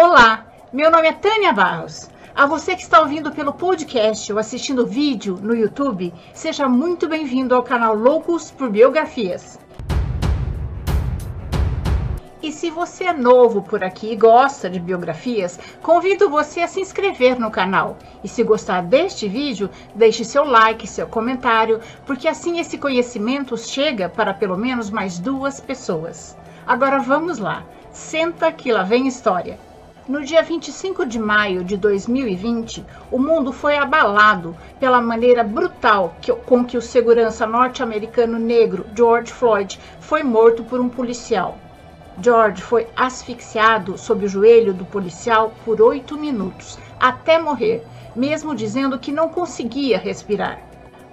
Olá, meu nome é Tânia Barros. A você que está ouvindo pelo podcast ou assistindo vídeo no YouTube, seja muito bem-vindo ao canal Loucos por Biografias. E se você é novo por aqui e gosta de biografias, convido você a se inscrever no canal. E se gostar deste vídeo, deixe seu like, seu comentário, porque assim esse conhecimento chega para pelo menos mais duas pessoas. Agora vamos lá, senta que lá vem história. No dia 25 de maio de 2020, o mundo foi abalado pela maneira brutal que, com que o segurança norte-americano negro George Floyd foi morto por um policial. George foi asfixiado sob o joelho do policial por oito minutos, até morrer, mesmo dizendo que não conseguia respirar.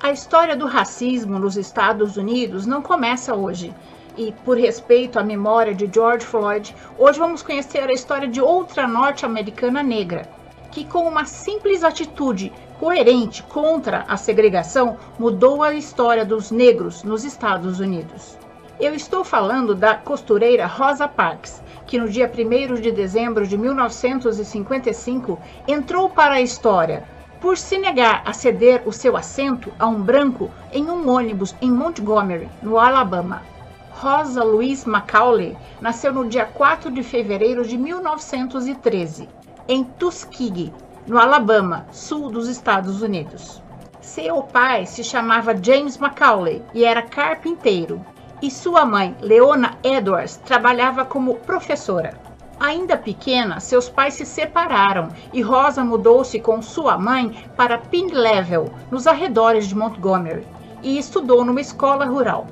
A história do racismo nos Estados Unidos não começa hoje e por respeito à memória de George Floyd, hoje vamos conhecer a história de outra norte-americana negra, que com uma simples atitude coerente contra a segregação mudou a história dos negros nos Estados Unidos. Eu estou falando da costureira Rosa Parks, que no dia 1 de dezembro de 1955 entrou para a história por se negar a ceder o seu assento a um branco em um ônibus em Montgomery, no Alabama. Rosa Louise Macaulay nasceu no dia 4 de fevereiro de 1913, em Tuskegee, no Alabama, sul dos Estados Unidos. Seu pai se chamava James Macaulay e era carpinteiro, e sua mãe, Leona Edwards, trabalhava como professora. Ainda pequena, seus pais se separaram e Rosa mudou-se com sua mãe para Pin Level, nos arredores de Montgomery, e estudou numa escola rural.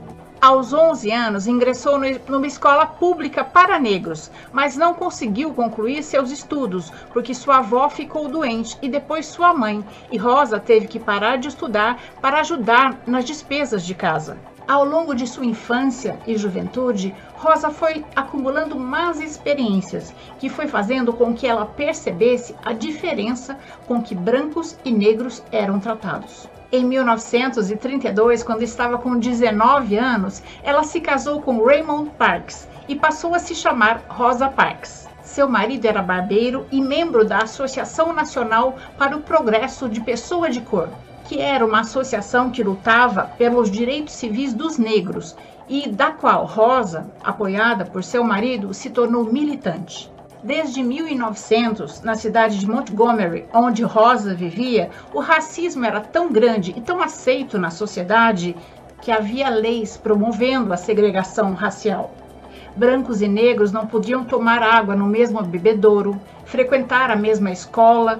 Aos 11 anos, ingressou numa escola pública para negros, mas não conseguiu concluir seus estudos porque sua avó ficou doente e depois sua mãe, e Rosa teve que parar de estudar para ajudar nas despesas de casa. Ao longo de sua infância e juventude, Rosa foi acumulando más experiências, que foi fazendo com que ela percebesse a diferença com que brancos e negros eram tratados. Em 1932, quando estava com 19 anos, ela se casou com Raymond Parks e passou a se chamar Rosa Parks. Seu marido era barbeiro e membro da Associação Nacional para o Progresso de Pessoa de Cor, que era uma associação que lutava pelos direitos civis dos negros e da qual Rosa, apoiada por seu marido, se tornou militante. Desde 1900, na cidade de Montgomery, onde Rosa vivia, o racismo era tão grande e tão aceito na sociedade que havia leis promovendo a segregação racial. Brancos e negros não podiam tomar água no mesmo bebedouro, frequentar a mesma escola,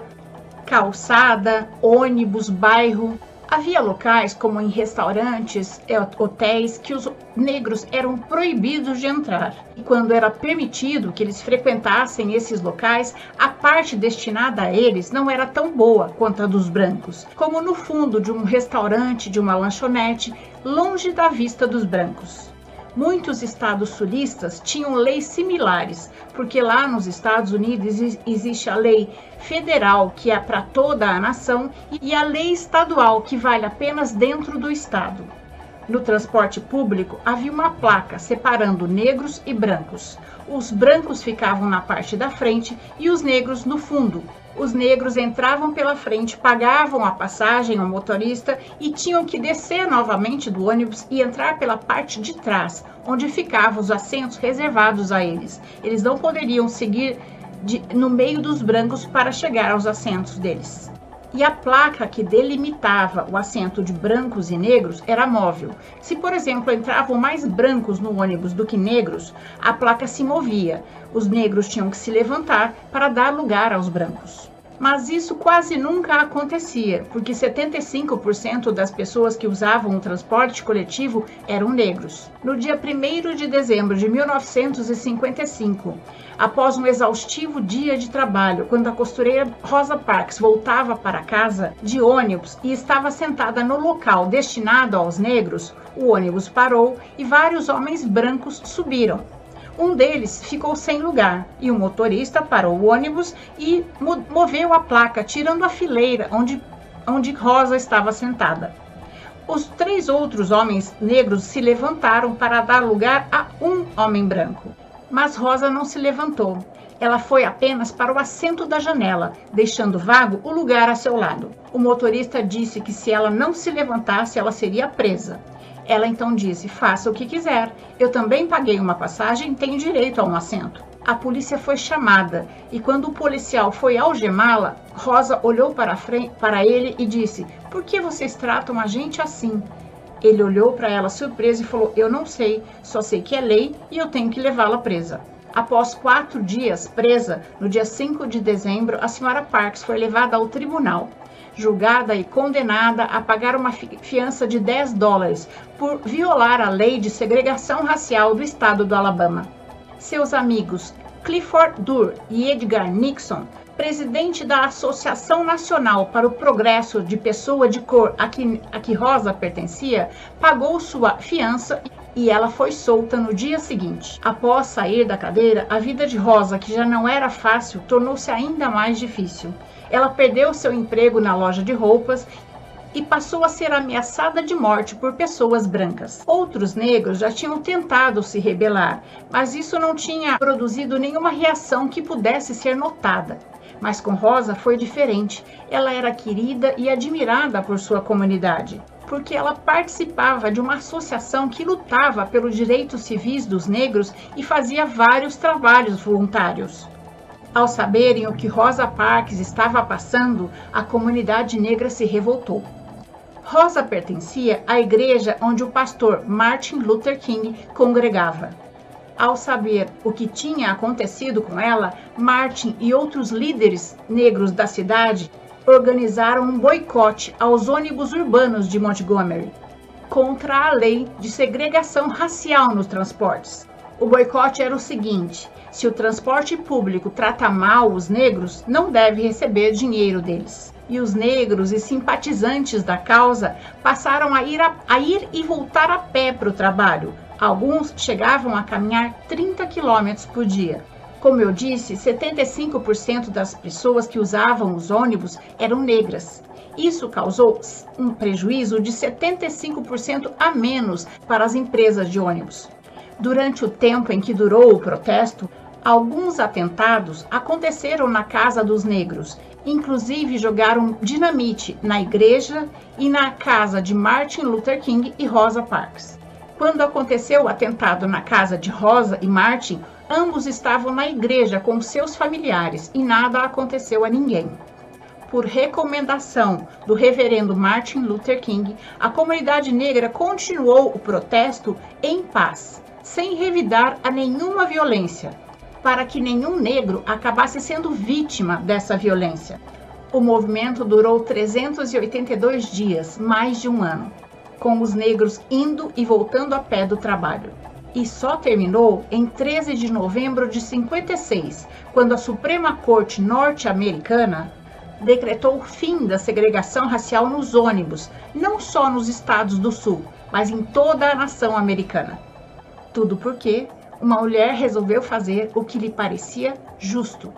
calçada, ônibus, bairro, Havia locais, como em restaurantes, hotéis, que os negros eram proibidos de entrar. E quando era permitido que eles frequentassem esses locais, a parte destinada a eles não era tão boa quanto a dos brancos, como no fundo de um restaurante, de uma lanchonete, longe da vista dos brancos. Muitos estados sulistas tinham leis similares, porque lá nos Estados Unidos existe a lei federal, que é para toda a nação, e a lei estadual, que vale apenas dentro do estado. No transporte público havia uma placa separando negros e brancos. Os brancos ficavam na parte da frente e os negros no fundo, os negros entravam pela frente, pagavam a passagem ao motorista e tinham que descer novamente do ônibus e entrar pela parte de trás, onde ficavam os assentos reservados a eles. Eles não poderiam seguir de, no meio dos brancos para chegar aos assentos deles e a placa que delimitava o assento de brancos e negros era móvel. Se, por exemplo, entravam mais brancos no ônibus do que negros, a placa se movia. Os negros tinham que se levantar para dar lugar aos brancos. Mas isso quase nunca acontecia, porque 75% das pessoas que usavam o transporte coletivo eram negros. No dia 1 de dezembro de 1955, após um exaustivo dia de trabalho, quando a costureira Rosa Parks voltava para casa de ônibus e estava sentada no local destinado aos negros, o ônibus parou e vários homens brancos subiram. Um deles ficou sem lugar e o motorista parou o ônibus e moveu a placa, tirando a fileira onde, onde Rosa estava sentada. Os três outros homens negros se levantaram para dar lugar a um homem branco. Mas Rosa não se levantou. ela foi apenas para o assento da janela, deixando vago o lugar a seu lado. O motorista disse que se ela não se levantasse, ela seria presa. Ela então disse: Faça o que quiser. Eu também paguei uma passagem tenho direito a um assento. A polícia foi chamada e, quando o policial foi algemá-la, Rosa olhou para, frente, para ele e disse: Por que vocês tratam a gente assim? Ele olhou para ela surpreso e falou: Eu não sei, só sei que é lei e eu tenho que levá-la presa. Após quatro dias presa, no dia 5 de dezembro, a senhora Parks foi levada ao tribunal, julgada e condenada a pagar uma fiança de 10 dólares por violar a lei de segregação racial do estado do Alabama. Seus amigos Clifford Durr e Edgar Nixon presidente da Associação Nacional para o Progresso de Pessoa de Cor a que, a que Rosa pertencia, pagou sua fiança e ela foi solta no dia seguinte. Após sair da cadeira, a vida de Rosa, que já não era fácil, tornou-se ainda mais difícil. Ela perdeu seu emprego na loja de roupas e passou a ser ameaçada de morte por pessoas brancas. Outros negros já tinham tentado se rebelar, mas isso não tinha produzido nenhuma reação que pudesse ser notada. Mas com Rosa foi diferente. Ela era querida e admirada por sua comunidade porque ela participava de uma associação que lutava pelos direitos civis dos negros e fazia vários trabalhos voluntários. Ao saberem o que Rosa Parks estava passando, a comunidade negra se revoltou. Rosa pertencia à igreja onde o pastor Martin Luther King congregava. Ao saber o que tinha acontecido com ela, Martin e outros líderes negros da cidade organizaram um boicote aos ônibus urbanos de Montgomery contra a lei de segregação racial nos transportes. O boicote era o seguinte: se o transporte público trata mal os negros, não deve receber dinheiro deles. E os negros e simpatizantes da causa passaram a ir, a, a ir e voltar a pé para o trabalho. Alguns chegavam a caminhar 30 quilômetros por dia. Como eu disse, 75% das pessoas que usavam os ônibus eram negras. Isso causou um prejuízo de 75% a menos para as empresas de ônibus. Durante o tempo em que durou o protesto, alguns atentados aconteceram na Casa dos Negros. Inclusive jogaram dinamite na igreja e na casa de Martin Luther King e Rosa Parks. Quando aconteceu o atentado na casa de Rosa e Martin, Ambos estavam na igreja com seus familiares e nada aconteceu a ninguém. Por recomendação do reverendo Martin Luther King, a comunidade negra continuou o protesto em paz, sem revidar a nenhuma violência, para que nenhum negro acabasse sendo vítima dessa violência. O movimento durou 382 dias, mais de um ano, com os negros indo e voltando a pé do trabalho e só terminou em 13 de novembro de 56, quando a Suprema Corte norte-americana decretou o fim da segregação racial nos ônibus, não só nos estados do sul, mas em toda a nação americana. Tudo porque uma mulher resolveu fazer o que lhe parecia justo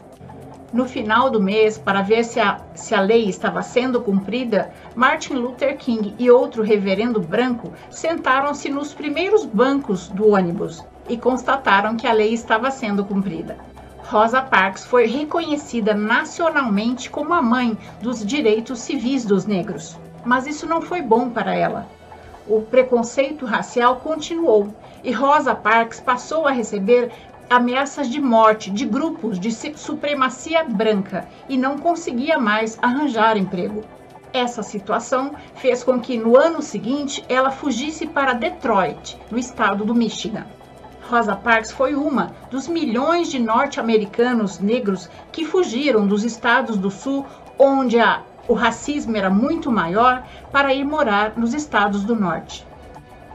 no final do mês, para ver se a, se a lei estava sendo cumprida, Martin Luther King e outro reverendo branco sentaram-se nos primeiros bancos do ônibus e constataram que a lei estava sendo cumprida. Rosa Parks foi reconhecida nacionalmente como a mãe dos direitos civis dos negros. Mas isso não foi bom para ela. O preconceito racial continuou e Rosa Parks passou a receber ameaças de morte de grupos de supremacia branca e não conseguia mais arranjar emprego. Essa situação fez com que no ano seguinte ela fugisse para Detroit, no estado do Michigan. Rosa Parks foi uma dos milhões de norte-americanos negros que fugiram dos estados do sul, onde a, o racismo era muito maior, para ir morar nos estados do norte.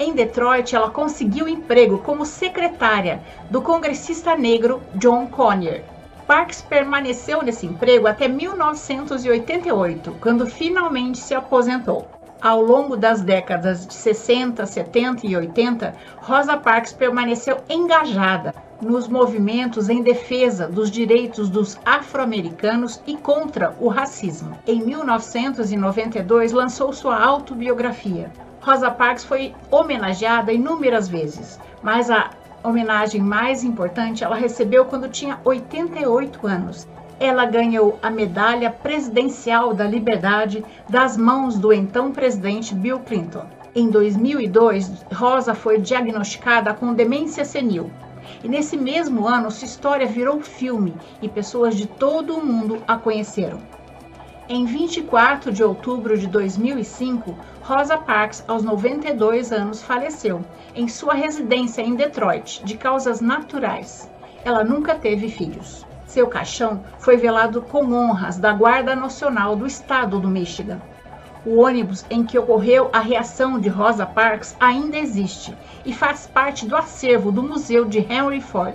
Em Detroit, ela conseguiu emprego como secretária do congressista negro John Conyer. Parks permaneceu nesse emprego até 1988, quando finalmente se aposentou. Ao longo das décadas de 60, 70 e 80, Rosa Parks permaneceu engajada nos movimentos em defesa dos direitos dos afro-americanos e contra o racismo. Em 1992, lançou sua autobiografia, Rosa Parks foi homenageada inúmeras vezes, mas a homenagem mais importante ela recebeu quando tinha 88 anos. Ela ganhou a Medalha Presidencial da Liberdade das mãos do então presidente Bill Clinton. Em 2002, Rosa foi diagnosticada com demência senil. E nesse mesmo ano, sua história virou filme e pessoas de todo o mundo a conheceram. Em 24 de outubro de 2005, Rosa Parks, aos 92 anos, faleceu em sua residência em Detroit, de causas naturais. Ela nunca teve filhos. Seu caixão foi velado com honras da Guarda Nacional do Estado do Michigan. O ônibus em que ocorreu a reação de Rosa Parks ainda existe e faz parte do acervo do Museu de Henry Ford.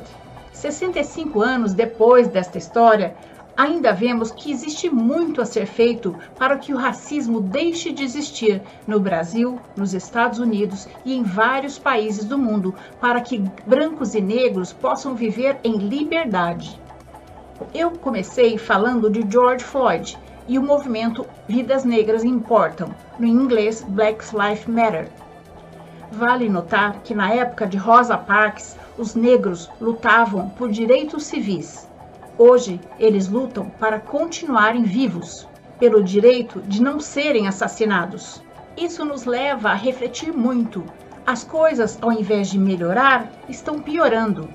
65 anos depois desta história, ainda vemos que existe muito a ser feito para que o racismo deixe de existir no Brasil, nos Estados Unidos e em vários países do mundo, para que brancos e negros possam viver em liberdade. Eu comecei falando de George Floyd, e o movimento Vidas Negras Importam, no inglês Black Lives Matter. Vale notar que na época de Rosa Parks, os negros lutavam por direitos civis. Hoje, eles lutam para continuarem vivos, pelo direito de não serem assassinados. Isso nos leva a refletir muito. As coisas, ao invés de melhorar, estão piorando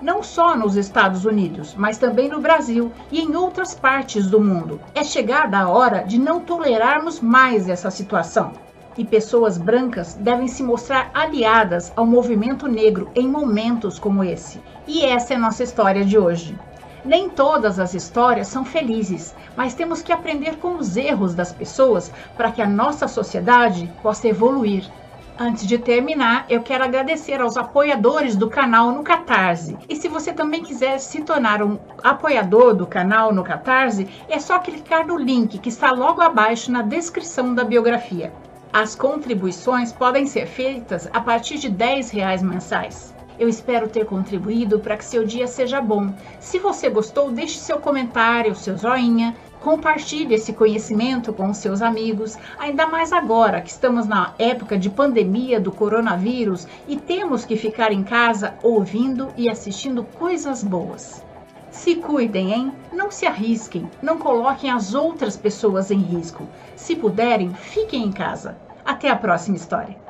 não só nos Estados Unidos, mas também no Brasil e em outras partes do mundo. É chegada a hora de não tolerarmos mais essa situação. E pessoas brancas devem se mostrar aliadas ao movimento negro em momentos como esse. E essa é a nossa história de hoje. Nem todas as histórias são felizes, mas temos que aprender com os erros das pessoas para que a nossa sociedade possa evoluir. Antes de terminar, eu quero agradecer aos apoiadores do canal no Catarse. E se você também quiser se tornar um apoiador do canal no Catarse, é só clicar no link que está logo abaixo na descrição da biografia. As contribuições podem ser feitas a partir de 10 reais mensais. Eu espero ter contribuído para que seu dia seja bom. Se você gostou, deixe seu comentário, seu joinha Compartilhe esse conhecimento com seus amigos, ainda mais agora que estamos na época de pandemia do coronavírus e temos que ficar em casa ouvindo e assistindo coisas boas. Se cuidem, hein? Não se arrisquem, não coloquem as outras pessoas em risco. Se puderem, fiquem em casa. Até a próxima história.